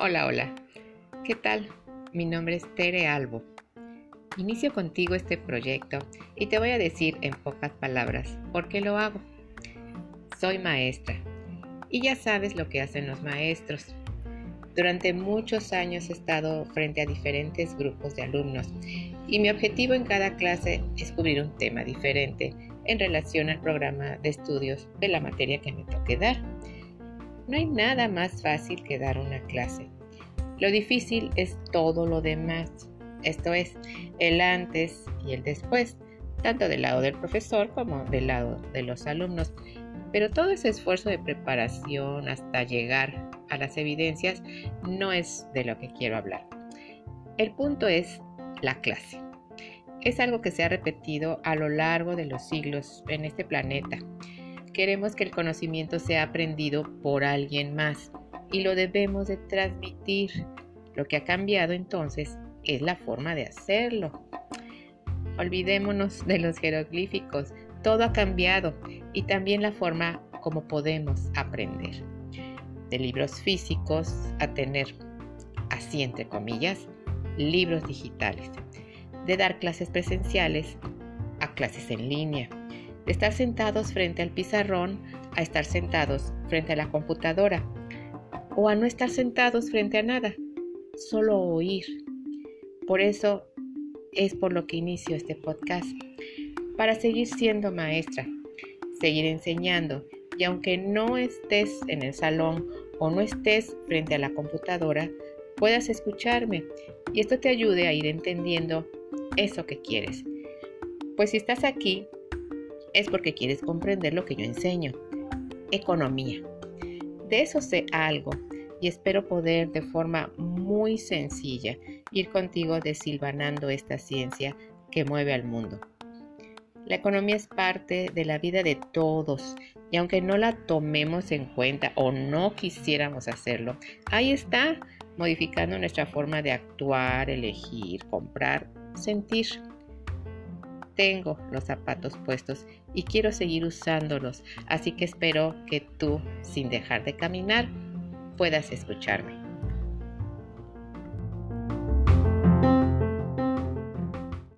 Hola, hola. ¿Qué tal? Mi nombre es Tere Albo. Inicio contigo este proyecto y te voy a decir en pocas palabras por qué lo hago. Soy maestra y ya sabes lo que hacen los maestros. Durante muchos años he estado frente a diferentes grupos de alumnos y mi objetivo en cada clase es cubrir un tema diferente en relación al programa de estudios de la materia que me toque dar. No hay nada más fácil que dar una clase. Lo difícil es todo lo demás, esto es, el antes y el después, tanto del lado del profesor como del lado de los alumnos. Pero todo ese esfuerzo de preparación hasta llegar a las evidencias no es de lo que quiero hablar. El punto es la clase. Es algo que se ha repetido a lo largo de los siglos en este planeta Queremos que el conocimiento sea aprendido por alguien más y lo debemos de transmitir. Lo que ha cambiado entonces es la forma de hacerlo. Olvidémonos de los jeroglíficos. Todo ha cambiado y también la forma como podemos aprender. De libros físicos a tener, así entre comillas, libros digitales. De dar clases presenciales a clases en línea estar sentados frente al pizarrón a estar sentados frente a la computadora o a no estar sentados frente a nada, solo oír. Por eso es por lo que inicio este podcast, para seguir siendo maestra, seguir enseñando y aunque no estés en el salón o no estés frente a la computadora, puedas escucharme y esto te ayude a ir entendiendo eso que quieres. Pues si estás aquí es porque quieres comprender lo que yo enseño. Economía. De eso sé algo y espero poder de forma muy sencilla ir contigo desilvanando esta ciencia que mueve al mundo. La economía es parte de la vida de todos y aunque no la tomemos en cuenta o no quisiéramos hacerlo, ahí está modificando nuestra forma de actuar, elegir, comprar, sentir tengo los zapatos puestos y quiero seguir usándolos, así que espero que tú, sin dejar de caminar, puedas escucharme.